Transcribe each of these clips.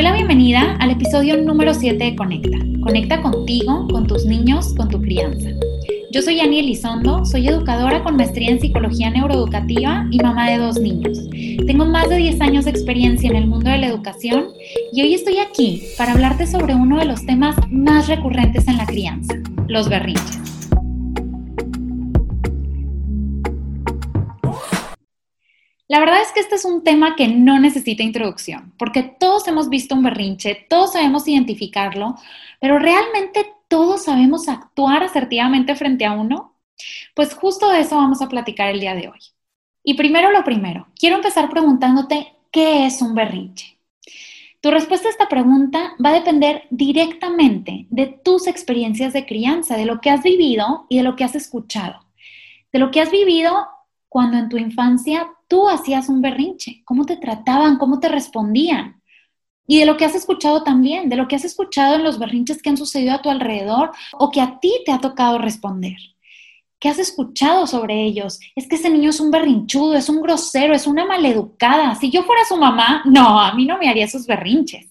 doy la bienvenida al episodio número 7 de Conecta. Conecta contigo, con tus niños, con tu crianza. Yo soy Ani Elizondo, soy educadora con maestría en psicología neuroeducativa y mamá de dos niños. Tengo más de 10 años de experiencia en el mundo de la educación y hoy estoy aquí para hablarte sobre uno de los temas más recurrentes en la crianza, los berrinches. La verdad es que este es un tema que no necesita introducción, porque todos hemos visto un berrinche, todos sabemos identificarlo, pero ¿realmente todos sabemos actuar asertivamente frente a uno? Pues justo de eso vamos a platicar el día de hoy. Y primero lo primero, quiero empezar preguntándote, ¿qué es un berrinche? Tu respuesta a esta pregunta va a depender directamente de tus experiencias de crianza, de lo que has vivido y de lo que has escuchado. De lo que has vivido cuando en tu infancia tú hacías un berrinche, cómo te trataban, cómo te respondían. Y de lo que has escuchado también, de lo que has escuchado en los berrinches que han sucedido a tu alrededor o que a ti te ha tocado responder. ¿Qué has escuchado sobre ellos? Es que ese niño es un berrinchudo, es un grosero, es una maleducada. Si yo fuera su mamá, no, a mí no me haría esos berrinches.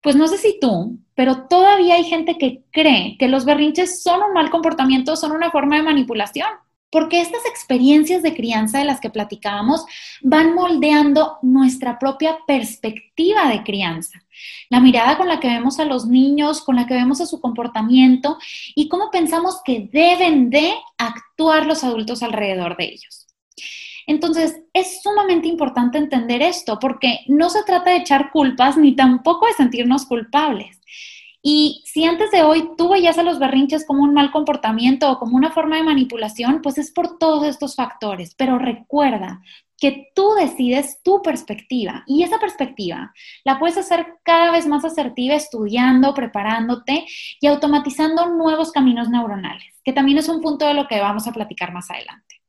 Pues no sé si tú, pero todavía hay gente que cree que los berrinches son un mal comportamiento, son una forma de manipulación porque estas experiencias de crianza de las que platicábamos van moldeando nuestra propia perspectiva de crianza, la mirada con la que vemos a los niños, con la que vemos a su comportamiento y cómo pensamos que deben de actuar los adultos alrededor de ellos. Entonces, es sumamente importante entender esto porque no se trata de echar culpas ni tampoco de sentirnos culpables. Y si antes de hoy tú veías a los berrinches como un mal comportamiento o como una forma de manipulación, pues es por todos estos factores. Pero recuerda que tú decides tu perspectiva y esa perspectiva la puedes hacer cada vez más asertiva estudiando, preparándote y automatizando nuevos caminos neuronales, que también es un punto de lo que vamos a platicar más adelante.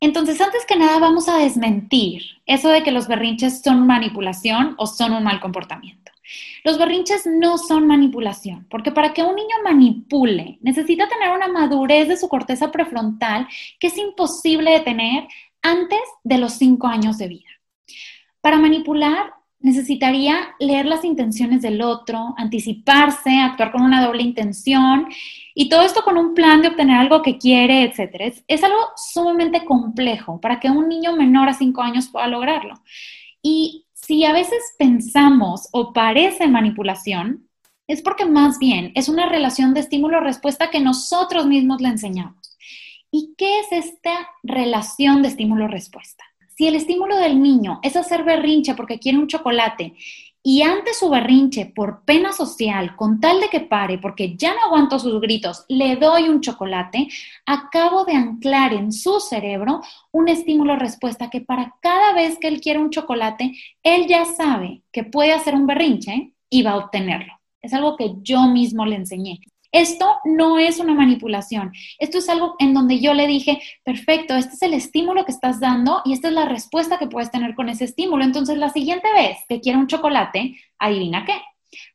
Entonces, antes que nada, vamos a desmentir eso de que los berrinches son manipulación o son un mal comportamiento. Los berrinches no son manipulación, porque para que un niño manipule necesita tener una madurez de su corteza prefrontal que es imposible de tener antes de los cinco años de vida. Para manipular necesitaría leer las intenciones del otro, anticiparse, actuar con una doble intención y todo esto con un plan de obtener algo que quiere, etc. Es, es algo sumamente complejo para que un niño menor a cinco años pueda lograrlo. Y si a veces pensamos o parece manipulación, es porque más bien es una relación de estímulo-respuesta que nosotros mismos le enseñamos. ¿Y qué es esta relación de estímulo-respuesta? Si el estímulo del niño es hacer berrinche porque quiere un chocolate y ante su berrinche por pena social, con tal de que pare, porque ya no aguanto sus gritos, le doy un chocolate, acabo de anclar en su cerebro un estímulo respuesta que para cada vez que él quiere un chocolate, él ya sabe que puede hacer un berrinche y va a obtenerlo. Es algo que yo mismo le enseñé. Esto no es una manipulación. Esto es algo en donde yo le dije, perfecto, este es el estímulo que estás dando y esta es la respuesta que puedes tener con ese estímulo. Entonces, la siguiente vez que quiera un chocolate, adivina qué.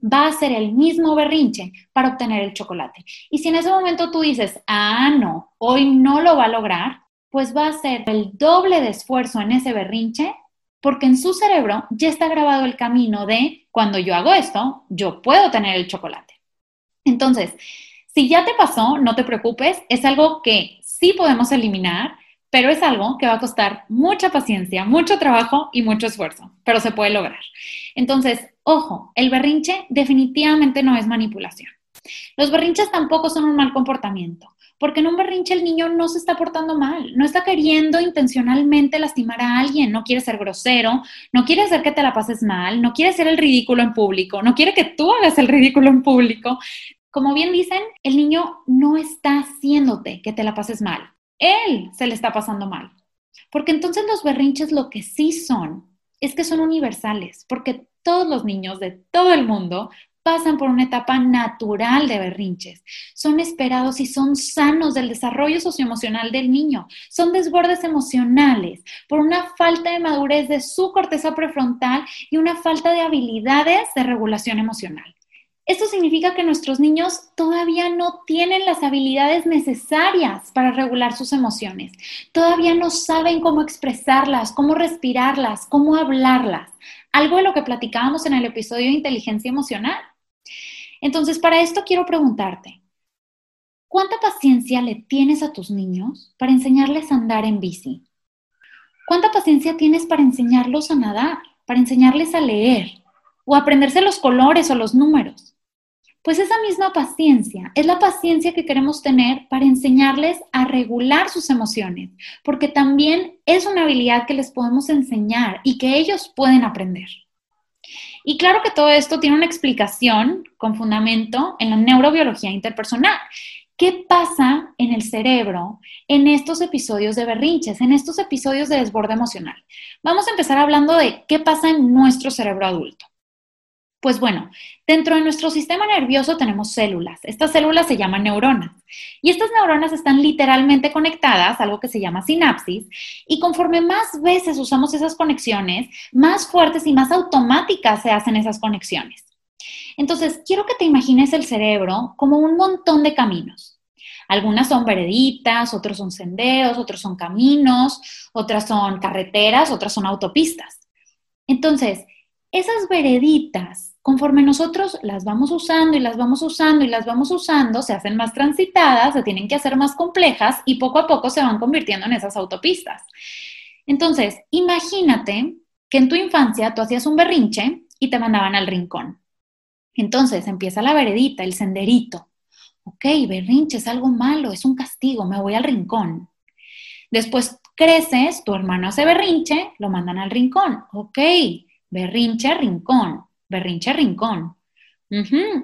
Va a ser el mismo berrinche para obtener el chocolate. Y si en ese momento tú dices, ah, no, hoy no lo va a lograr, pues va a ser el doble de esfuerzo en ese berrinche porque en su cerebro ya está grabado el camino de cuando yo hago esto, yo puedo tener el chocolate. Entonces, si ya te pasó, no te preocupes, es algo que sí podemos eliminar, pero es algo que va a costar mucha paciencia, mucho trabajo y mucho esfuerzo, pero se puede lograr. Entonces, ojo, el berrinche definitivamente no es manipulación. Los berrinches tampoco son un mal comportamiento, porque en un berrinche el niño no se está portando mal, no está queriendo intencionalmente lastimar a alguien, no quiere ser grosero, no quiere hacer que te la pases mal, no quiere hacer el ridículo en público, no quiere que tú hagas el ridículo en público. Como bien dicen, el niño no está haciéndote que te la pases mal, él se le está pasando mal. Porque entonces los berrinches lo que sí son es que son universales, porque todos los niños de todo el mundo pasan por una etapa natural de berrinches. Son esperados y son sanos del desarrollo socioemocional del niño. Son desbordes emocionales por una falta de madurez de su corteza prefrontal y una falta de habilidades de regulación emocional. Esto significa que nuestros niños todavía no tienen las habilidades necesarias para regular sus emociones. Todavía no saben cómo expresarlas, cómo respirarlas, cómo hablarlas. algo de lo que platicábamos en el episodio de inteligencia emocional. Entonces, para esto quiero preguntarte, ¿cuánta paciencia le tienes a tus niños para enseñarles a andar en bici? ¿Cuánta paciencia tienes para enseñarlos a nadar, para enseñarles a leer o aprenderse los colores o los números? Pues esa misma paciencia es la paciencia que queremos tener para enseñarles a regular sus emociones, porque también es una habilidad que les podemos enseñar y que ellos pueden aprender. Y claro que todo esto tiene una explicación con fundamento en la neurobiología interpersonal. ¿Qué pasa en el cerebro en estos episodios de berrinches, en estos episodios de desborde emocional? Vamos a empezar hablando de qué pasa en nuestro cerebro adulto. Pues bueno, dentro de nuestro sistema nervioso tenemos células. Estas células se llaman neuronas. Y estas neuronas están literalmente conectadas, algo que se llama sinapsis, y conforme más veces usamos esas conexiones, más fuertes y más automáticas se hacen esas conexiones. Entonces, quiero que te imagines el cerebro como un montón de caminos. Algunas son vereditas, otros son senderos, otros son caminos, otras son carreteras, otras son autopistas. Entonces, esas vereditas conforme nosotros las vamos usando y las vamos usando y las vamos usando, se hacen más transitadas, se tienen que hacer más complejas y poco a poco se van convirtiendo en esas autopistas. Entonces, imagínate que en tu infancia tú hacías un berrinche y te mandaban al rincón. Entonces empieza la veredita, el senderito. Ok, berrinche es algo malo, es un castigo, me voy al rincón. Después creces, tu hermano hace berrinche, lo mandan al rincón. Ok, berrinche, rincón berrinche rincón.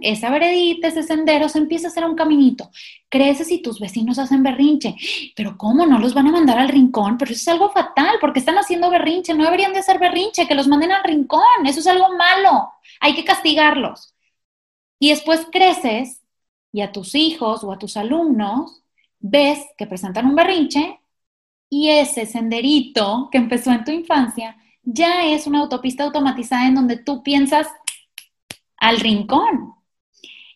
Esa veredita, ese sendero se empieza a hacer un caminito. Creces y tus vecinos hacen berrinche. Pero ¿cómo? No los van a mandar al rincón. Pero eso es algo fatal porque están haciendo berrinche. No deberían de hacer berrinche, que los manden al rincón. Eso es algo malo. Hay que castigarlos. Y después creces y a tus hijos o a tus alumnos ves que presentan un berrinche y ese senderito que empezó en tu infancia ya es una autopista automatizada en donde tú piensas al rincón.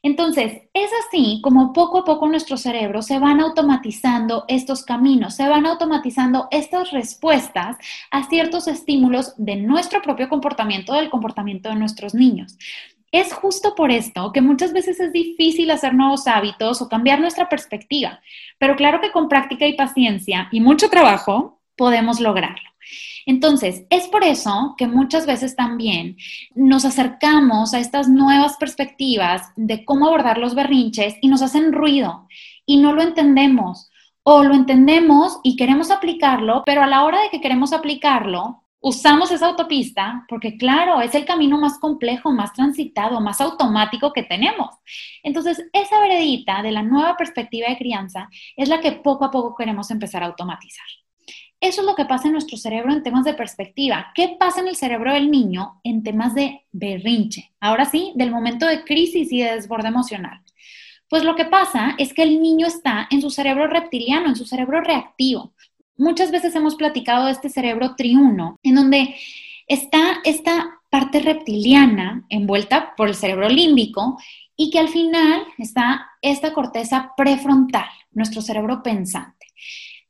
Entonces, es así como poco a poco nuestro cerebro se van automatizando estos caminos, se van automatizando estas respuestas a ciertos estímulos de nuestro propio comportamiento, del comportamiento de nuestros niños. Es justo por esto que muchas veces es difícil hacer nuevos hábitos o cambiar nuestra perspectiva, pero claro que con práctica y paciencia y mucho trabajo podemos lograrlo. Entonces, es por eso que muchas veces también nos acercamos a estas nuevas perspectivas de cómo abordar los berrinches y nos hacen ruido y no lo entendemos. O lo entendemos y queremos aplicarlo, pero a la hora de que queremos aplicarlo, usamos esa autopista porque, claro, es el camino más complejo, más transitado, más automático que tenemos. Entonces, esa veredita de la nueva perspectiva de crianza es la que poco a poco queremos empezar a automatizar. Eso es lo que pasa en nuestro cerebro en temas de perspectiva. ¿Qué pasa en el cerebro del niño en temas de berrinche? Ahora sí, del momento de crisis y de desborde emocional. Pues lo que pasa es que el niño está en su cerebro reptiliano, en su cerebro reactivo. Muchas veces hemos platicado de este cerebro triuno, en donde está esta parte reptiliana envuelta por el cerebro límbico y que al final está esta corteza prefrontal, nuestro cerebro pensante.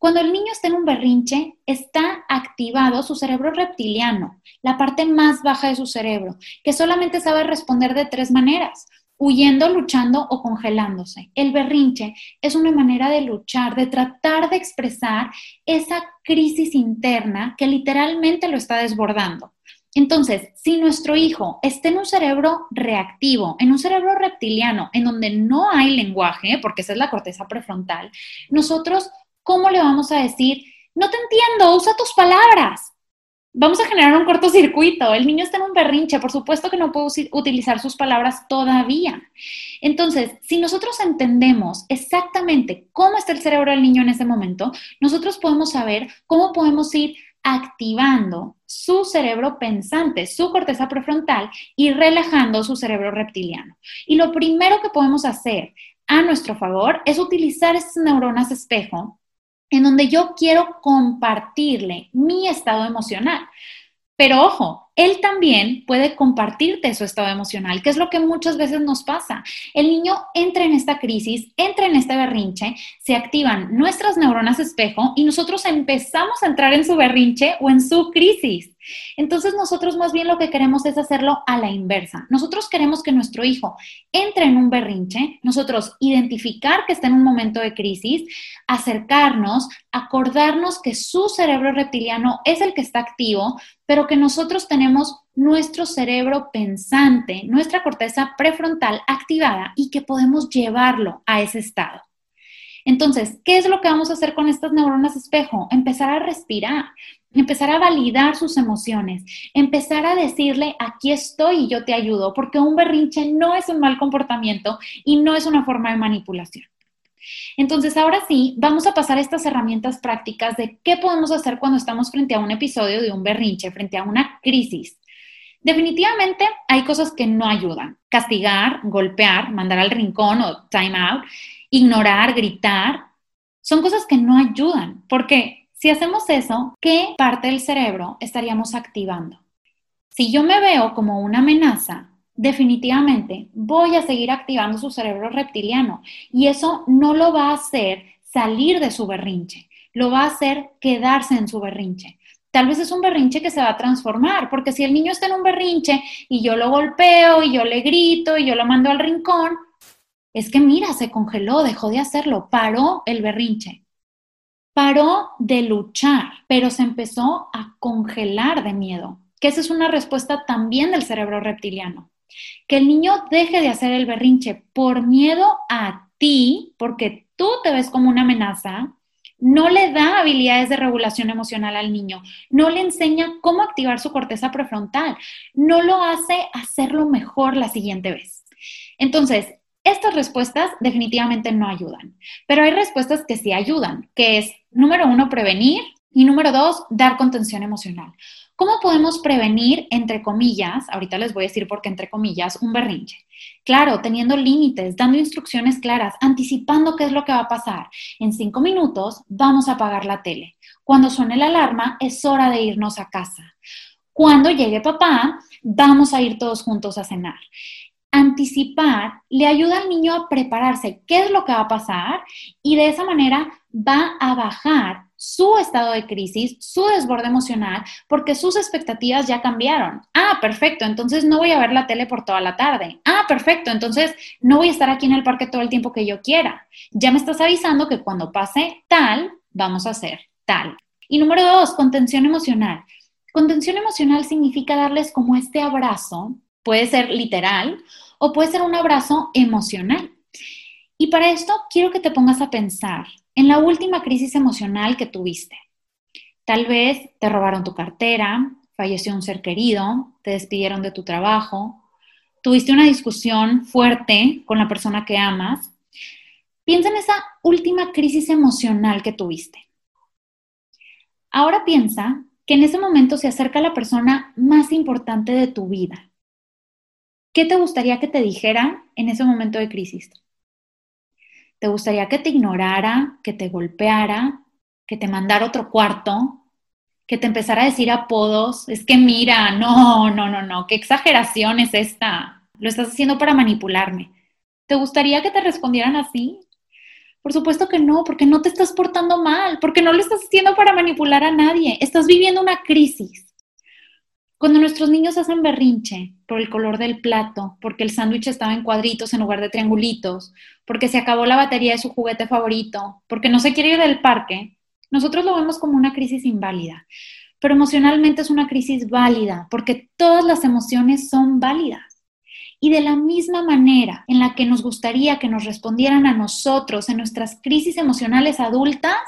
Cuando el niño está en un berrinche, está activado su cerebro reptiliano, la parte más baja de su cerebro, que solamente sabe responder de tres maneras, huyendo, luchando o congelándose. El berrinche es una manera de luchar, de tratar de expresar esa crisis interna que literalmente lo está desbordando. Entonces, si nuestro hijo está en un cerebro reactivo, en un cerebro reptiliano, en donde no hay lenguaje, porque esa es la corteza prefrontal, nosotros ¿cómo le vamos a decir, no te entiendo, usa tus palabras? Vamos a generar un cortocircuito. El niño está en un berrinche, por supuesto que no puede utilizar sus palabras todavía. Entonces, si nosotros entendemos exactamente cómo está el cerebro del niño en ese momento, nosotros podemos saber cómo podemos ir activando su cerebro pensante, su corteza prefrontal y relajando su cerebro reptiliano. Y lo primero que podemos hacer a nuestro favor es utilizar estas neuronas espejo en donde yo quiero compartirle mi estado emocional. Pero ojo, él también puede compartirte su estado emocional, que es lo que muchas veces nos pasa. El niño entra en esta crisis, entra en este berrinche, se activan nuestras neuronas espejo y nosotros empezamos a entrar en su berrinche o en su crisis. Entonces nosotros más bien lo que queremos es hacerlo a la inversa. Nosotros queremos que nuestro hijo entre en un berrinche, nosotros identificar que está en un momento de crisis, acercarnos, acordarnos que su cerebro reptiliano es el que está activo, pero que nosotros tenemos nuestro cerebro pensante, nuestra corteza prefrontal activada y que podemos llevarlo a ese estado. Entonces, ¿qué es lo que vamos a hacer con estas neuronas espejo? Empezar a respirar, empezar a validar sus emociones, empezar a decirle, aquí estoy y yo te ayudo, porque un berrinche no es un mal comportamiento y no es una forma de manipulación. Entonces, ahora sí, vamos a pasar estas herramientas prácticas de qué podemos hacer cuando estamos frente a un episodio de un berrinche, frente a una crisis. Definitivamente hay cosas que no ayudan. Castigar, golpear, mandar al rincón o time out, ignorar, gritar, son cosas que no ayudan. Porque si hacemos eso, ¿qué parte del cerebro estaríamos activando? Si yo me veo como una amenaza, definitivamente voy a seguir activando su cerebro reptiliano y eso no lo va a hacer salir de su berrinche, lo va a hacer quedarse en su berrinche. Tal vez es un berrinche que se va a transformar, porque si el niño está en un berrinche y yo lo golpeo y yo le grito y yo lo mando al rincón, es que mira, se congeló, dejó de hacerlo, paró el berrinche. Paró de luchar, pero se empezó a congelar de miedo, que esa es una respuesta también del cerebro reptiliano. Que el niño deje de hacer el berrinche por miedo a ti, porque tú te ves como una amenaza, no le da habilidades de regulación emocional al niño, no le enseña cómo activar su corteza prefrontal, no lo hace hacerlo mejor la siguiente vez. Entonces, estas respuestas definitivamente no ayudan, pero hay respuestas que sí ayudan, que es, número uno, prevenir y número dos, dar contención emocional. ¿Cómo podemos prevenir, entre comillas, ahorita les voy a decir por qué entre comillas, un berrinche? Claro, teniendo límites, dando instrucciones claras, anticipando qué es lo que va a pasar. En cinco minutos vamos a apagar la tele. Cuando suene la alarma, es hora de irnos a casa. Cuando llegue papá, vamos a ir todos juntos a cenar. Anticipar le ayuda al niño a prepararse qué es lo que va a pasar y de esa manera va a bajar su estado de crisis, su desborde emocional, porque sus expectativas ya cambiaron. Ah, perfecto, entonces no voy a ver la tele por toda la tarde. Ah, perfecto, entonces no voy a estar aquí en el parque todo el tiempo que yo quiera. Ya me estás avisando que cuando pase tal, vamos a hacer tal. Y número dos, contención emocional. Contención emocional significa darles como este abrazo, puede ser literal o puede ser un abrazo emocional. Y para esto quiero que te pongas a pensar en la última crisis emocional que tuviste. Tal vez te robaron tu cartera, falleció un ser querido, te despidieron de tu trabajo, tuviste una discusión fuerte con la persona que amas. Piensa en esa última crisis emocional que tuviste. Ahora piensa que en ese momento se acerca la persona más importante de tu vida. ¿Qué te gustaría que te dijera en ese momento de crisis? ¿Te gustaría que te ignorara, que te golpeara, que te mandara otro cuarto, que te empezara a decir apodos? Es que mira, no, no, no, no, qué exageración es esta. Lo estás haciendo para manipularme. ¿Te gustaría que te respondieran así? Por supuesto que no, porque no te estás portando mal, porque no lo estás haciendo para manipular a nadie. Estás viviendo una crisis. Cuando nuestros niños hacen berrinche por el color del plato, porque el sándwich estaba en cuadritos en lugar de triangulitos, porque se acabó la batería de su juguete favorito, porque no se quiere ir del parque, nosotros lo vemos como una crisis inválida. Pero emocionalmente es una crisis válida, porque todas las emociones son válidas. Y de la misma manera en la que nos gustaría que nos respondieran a nosotros en nuestras crisis emocionales adultas,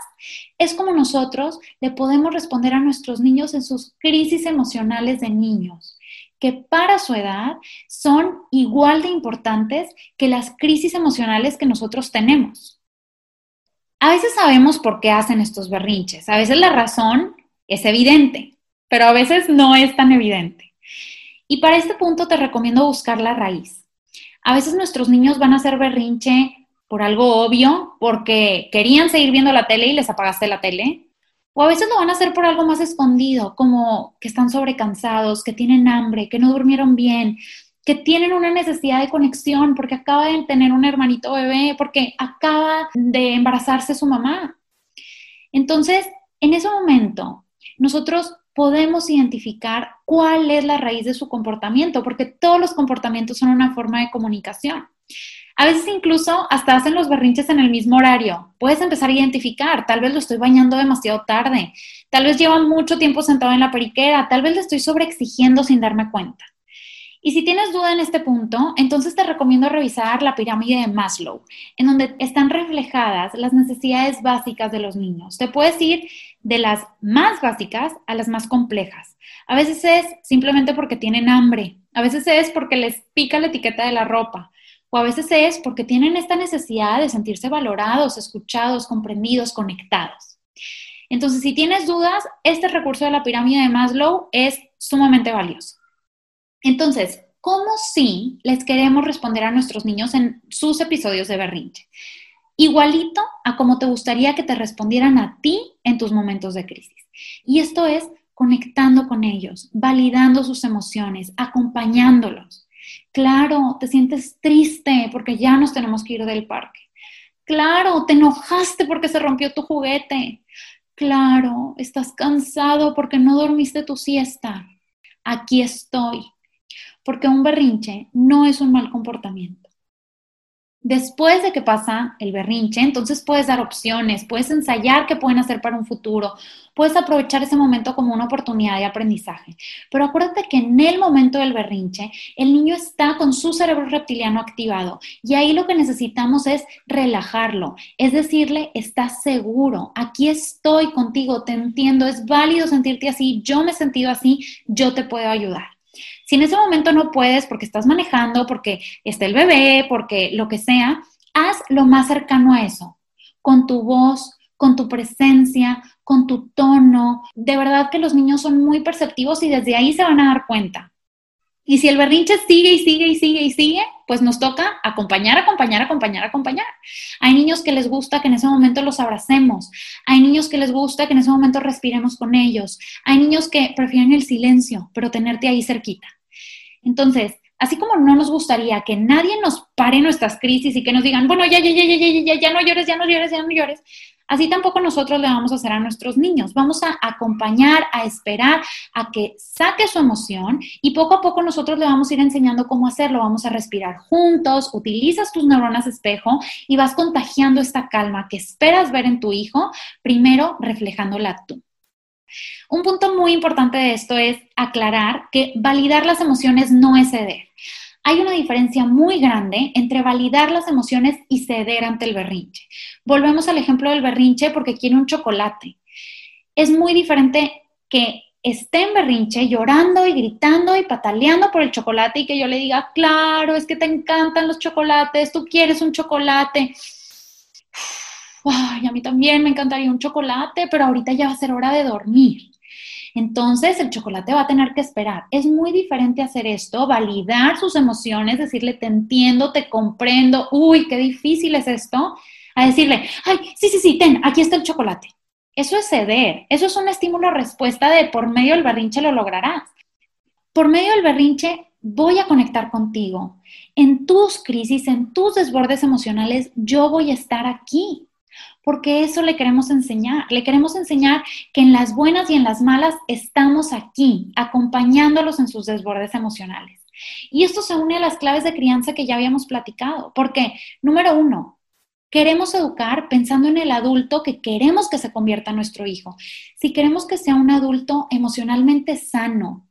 es como nosotros le podemos responder a nuestros niños en sus crisis emocionales de niños, que para su edad son igual de importantes que las crisis emocionales que nosotros tenemos. A veces sabemos por qué hacen estos berrinches, a veces la razón es evidente, pero a veces no es tan evidente. Y para este punto te recomiendo buscar la raíz. A veces nuestros niños van a hacer berrinche por algo obvio, porque querían seguir viendo la tele y les apagaste la tele, O a veces lo van a hacer por algo más escondido, como que están sobrecansados, que tienen hambre, que no durmieron bien, que tienen una necesidad de conexión porque acaba de tener un hermanito bebé, porque acaba de embarazarse su mamá. Entonces, en ese momento, nosotros podemos identificar cuál es la raíz de su comportamiento, porque todos los comportamientos son una forma de comunicación. A veces incluso hasta hacen los berrinches en el mismo horario. Puedes empezar a identificar, tal vez lo estoy bañando demasiado tarde, tal vez lleva mucho tiempo sentado en la periquera, tal vez le estoy sobreexigiendo sin darme cuenta. Y si tienes duda en este punto, entonces te recomiendo revisar la pirámide de Maslow, en donde están reflejadas las necesidades básicas de los niños. Te puedes ir de las más básicas a las más complejas. A veces es simplemente porque tienen hambre, a veces es porque les pica la etiqueta de la ropa, o a veces es porque tienen esta necesidad de sentirse valorados, escuchados, comprendidos, conectados. Entonces, si tienes dudas, este recurso de la pirámide de Maslow es sumamente valioso. Entonces, ¿cómo sí les queremos responder a nuestros niños en sus episodios de berrinche? Igualito a como te gustaría que te respondieran a ti en tus momentos de crisis. Y esto es conectando con ellos, validando sus emociones, acompañándolos. Claro, te sientes triste porque ya nos tenemos que ir del parque. Claro, te enojaste porque se rompió tu juguete. Claro, estás cansado porque no dormiste tu siesta. Aquí estoy. Porque un berrinche no es un mal comportamiento. Después de que pasa el berrinche, entonces puedes dar opciones, puedes ensayar qué pueden hacer para un futuro, puedes aprovechar ese momento como una oportunidad de aprendizaje. Pero acuérdate que en el momento del berrinche, el niño está con su cerebro reptiliano activado y ahí lo que necesitamos es relajarlo, es decirle, estás seguro, aquí estoy contigo, te entiendo, es válido sentirte así, yo me he sentido así, yo te puedo ayudar. Si en ese momento no puedes porque estás manejando, porque está el bebé, porque lo que sea, haz lo más cercano a eso, con tu voz, con tu presencia, con tu tono. De verdad que los niños son muy perceptivos y desde ahí se van a dar cuenta. Y si el berrinche sigue y sigue y sigue y sigue, pues nos toca acompañar, acompañar, acompañar, acompañar. Hay niños que les gusta que en ese momento los abracemos. Hay niños que les gusta que en ese momento respiremos con ellos. Hay niños que prefieren el silencio, pero tenerte ahí cerquita. Entonces, así como no nos gustaría que nadie nos pare nuestras crisis y que nos digan, bueno, ya, ya, ya, ya, ya, ya, ya no llores, ya no llores, ya no llores, Así tampoco nosotros le vamos a hacer a nuestros niños. Vamos a acompañar, a esperar a que saque su emoción y poco a poco nosotros le vamos a ir enseñando cómo hacerlo. Vamos a respirar juntos, utilizas tus neuronas espejo y vas contagiando esta calma que esperas ver en tu hijo, primero reflejándola tú. Un punto muy importante de esto es aclarar que validar las emociones no es ceder hay una diferencia muy grande entre validar las emociones y ceder ante el berrinche. Volvemos al ejemplo del berrinche porque quiere un chocolate. Es muy diferente que esté en berrinche llorando y gritando y pataleando por el chocolate y que yo le diga, claro, es que te encantan los chocolates, tú quieres un chocolate. Ay, a mí también me encantaría un chocolate, pero ahorita ya va a ser hora de dormir. Entonces el chocolate va a tener que esperar. Es muy diferente hacer esto, validar sus emociones, decirle te entiendo, te comprendo, uy, qué difícil es esto, a decirle, ay, sí, sí, sí, ten, aquí está el chocolate. Eso es ceder, eso es un estímulo-respuesta de por medio del berrinche lo lograrás. Por medio del berrinche voy a conectar contigo. En tus crisis, en tus desbordes emocionales, yo voy a estar aquí porque eso le queremos enseñar. Le queremos enseñar que en las buenas y en las malas estamos aquí, acompañándolos en sus desbordes emocionales. Y esto se une a las claves de crianza que ya habíamos platicado, porque, número uno, queremos educar pensando en el adulto que queremos que se convierta en nuestro hijo. Si queremos que sea un adulto emocionalmente sano,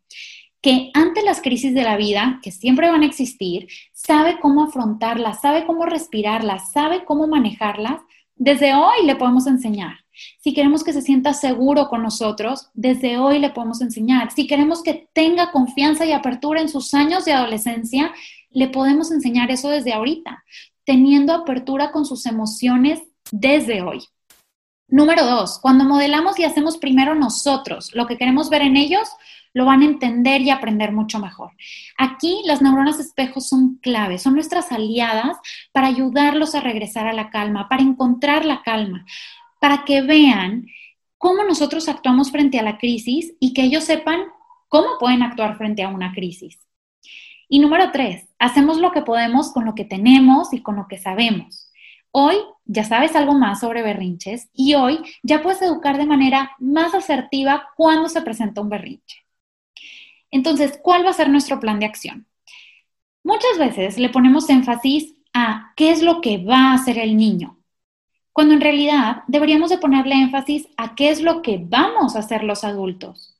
que ante las crisis de la vida, que siempre van a existir, sabe cómo afrontarlas, sabe cómo respirarlas, sabe cómo manejarlas, desde hoy le podemos enseñar. Si queremos que se sienta seguro con nosotros, desde hoy le podemos enseñar. Si queremos que tenga confianza y apertura en sus años de adolescencia, le podemos enseñar eso desde ahorita, teniendo apertura con sus emociones desde hoy. Número dos, cuando modelamos y hacemos primero nosotros lo que queremos ver en ellos, lo van a entender y aprender mucho mejor. Aquí las neuronas espejos son claves, son nuestras aliadas para ayudarlos a regresar a la calma, para encontrar la calma, para que vean cómo nosotros actuamos frente a la crisis y que ellos sepan cómo pueden actuar frente a una crisis. Y número tres, hacemos lo que podemos con lo que tenemos y con lo que sabemos. Hoy ya sabes algo más sobre berrinches y hoy ya puedes educar de manera más asertiva cuando se presenta un berrinche. Entonces, ¿cuál va a ser nuestro plan de acción? Muchas veces le ponemos énfasis a qué es lo que va a hacer el niño, cuando en realidad deberíamos de ponerle énfasis a qué es lo que vamos a hacer los adultos.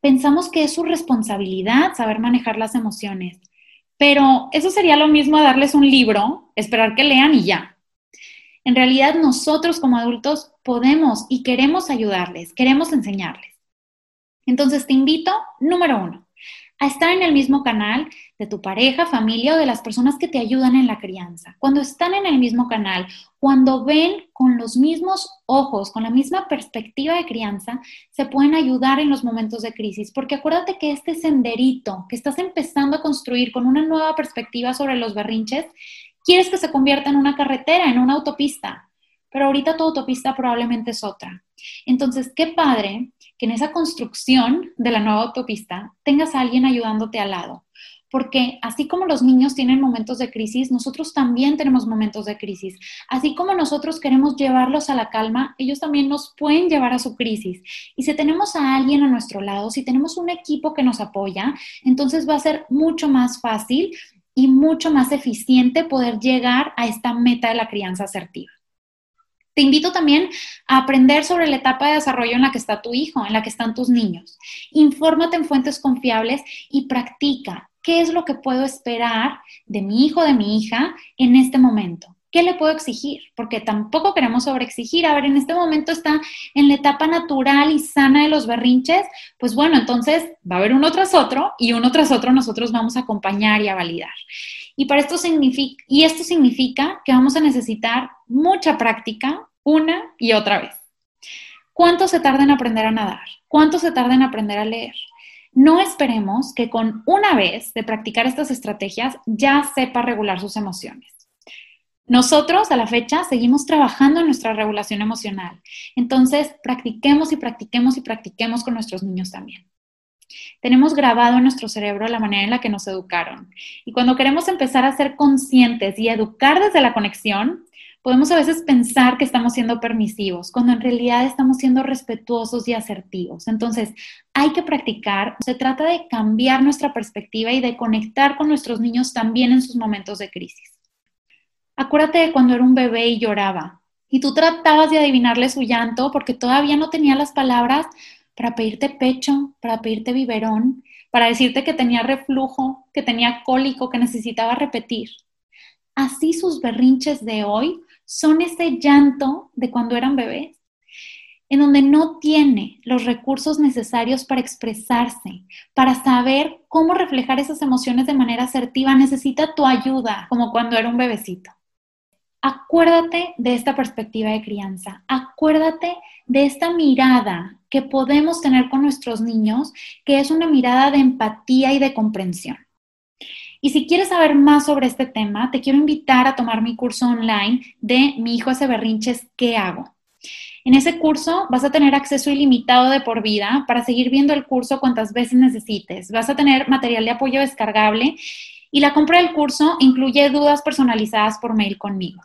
Pensamos que es su responsabilidad saber manejar las emociones, pero eso sería lo mismo a darles un libro, esperar que lean y ya. En realidad nosotros como adultos podemos y queremos ayudarles, queremos enseñarles. Entonces te invito, número uno, a estar en el mismo canal de tu pareja, familia o de las personas que te ayudan en la crianza. Cuando están en el mismo canal, cuando ven con los mismos ojos, con la misma perspectiva de crianza, se pueden ayudar en los momentos de crisis. Porque acuérdate que este senderito que estás empezando a construir con una nueva perspectiva sobre los berrinches, quieres que se convierta en una carretera, en una autopista. Pero ahorita tu autopista probablemente es otra. Entonces, qué padre que en esa construcción de la nueva autopista tengas a alguien ayudándote al lado. Porque así como los niños tienen momentos de crisis, nosotros también tenemos momentos de crisis. Así como nosotros queremos llevarlos a la calma, ellos también nos pueden llevar a su crisis. Y si tenemos a alguien a nuestro lado, si tenemos un equipo que nos apoya, entonces va a ser mucho más fácil y mucho más eficiente poder llegar a esta meta de la crianza asertiva. Te invito también a aprender sobre la etapa de desarrollo en la que está tu hijo, en la que están tus niños. Infórmate en fuentes confiables y practica qué es lo que puedo esperar de mi hijo, de mi hija en este momento. ¿Qué le puedo exigir? Porque tampoco queremos sobreexigir. A ver, en este momento está en la etapa natural y sana de los berrinches. Pues bueno, entonces va a haber uno tras otro y uno tras otro nosotros vamos a acompañar y a validar. Y, para esto significa, y esto significa que vamos a necesitar mucha práctica una y otra vez. ¿Cuánto se tarda en aprender a nadar? ¿Cuánto se tarda en aprender a leer? No esperemos que con una vez de practicar estas estrategias ya sepa regular sus emociones. Nosotros a la fecha seguimos trabajando en nuestra regulación emocional. Entonces, practiquemos y practiquemos y practiquemos con nuestros niños también. Tenemos grabado en nuestro cerebro la manera en la que nos educaron. Y cuando queremos empezar a ser conscientes y educar desde la conexión, podemos a veces pensar que estamos siendo permisivos, cuando en realidad estamos siendo respetuosos y asertivos. Entonces, hay que practicar. Se trata de cambiar nuestra perspectiva y de conectar con nuestros niños también en sus momentos de crisis. Acuérdate de cuando era un bebé y lloraba. Y tú tratabas de adivinarle su llanto porque todavía no tenía las palabras para pedirte pecho, para pedirte biberón, para decirte que tenía reflujo, que tenía cólico, que necesitaba repetir. Así sus berrinches de hoy son ese llanto de cuando eran bebés, en donde no tiene los recursos necesarios para expresarse, para saber cómo reflejar esas emociones de manera asertiva, necesita tu ayuda, como cuando era un bebecito. Acuérdate de esta perspectiva de crianza, acuérdate de esta mirada que podemos tener con nuestros niños, que es una mirada de empatía y de comprensión. Y si quieres saber más sobre este tema, te quiero invitar a tomar mi curso online de Mi hijo hace berrinches, ¿qué hago? En ese curso vas a tener acceso ilimitado de por vida para seguir viendo el curso cuantas veces necesites. Vas a tener material de apoyo descargable y la compra del curso incluye dudas personalizadas por mail conmigo.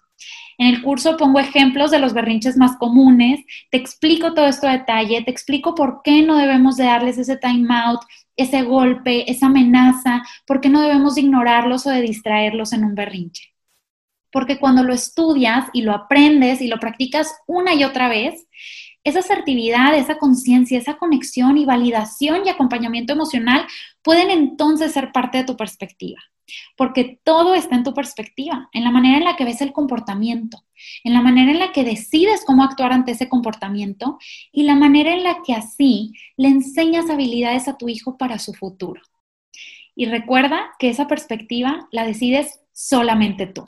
En el curso pongo ejemplos de los berrinches más comunes, te explico todo esto a detalle, te explico por qué no debemos de darles ese time out, ese golpe, esa amenaza, por qué no debemos de ignorarlos o de distraerlos en un berrinche. Porque cuando lo estudias y lo aprendes y lo practicas una y otra vez, esa asertividad, esa conciencia, esa conexión y validación y acompañamiento emocional pueden entonces ser parte de tu perspectiva porque todo está en tu perspectiva, en la manera en la que ves el comportamiento, en la manera en la que decides cómo actuar ante ese comportamiento y la manera en la que así le enseñas habilidades a tu hijo para su futuro. Y recuerda que esa perspectiva la decides solamente tú.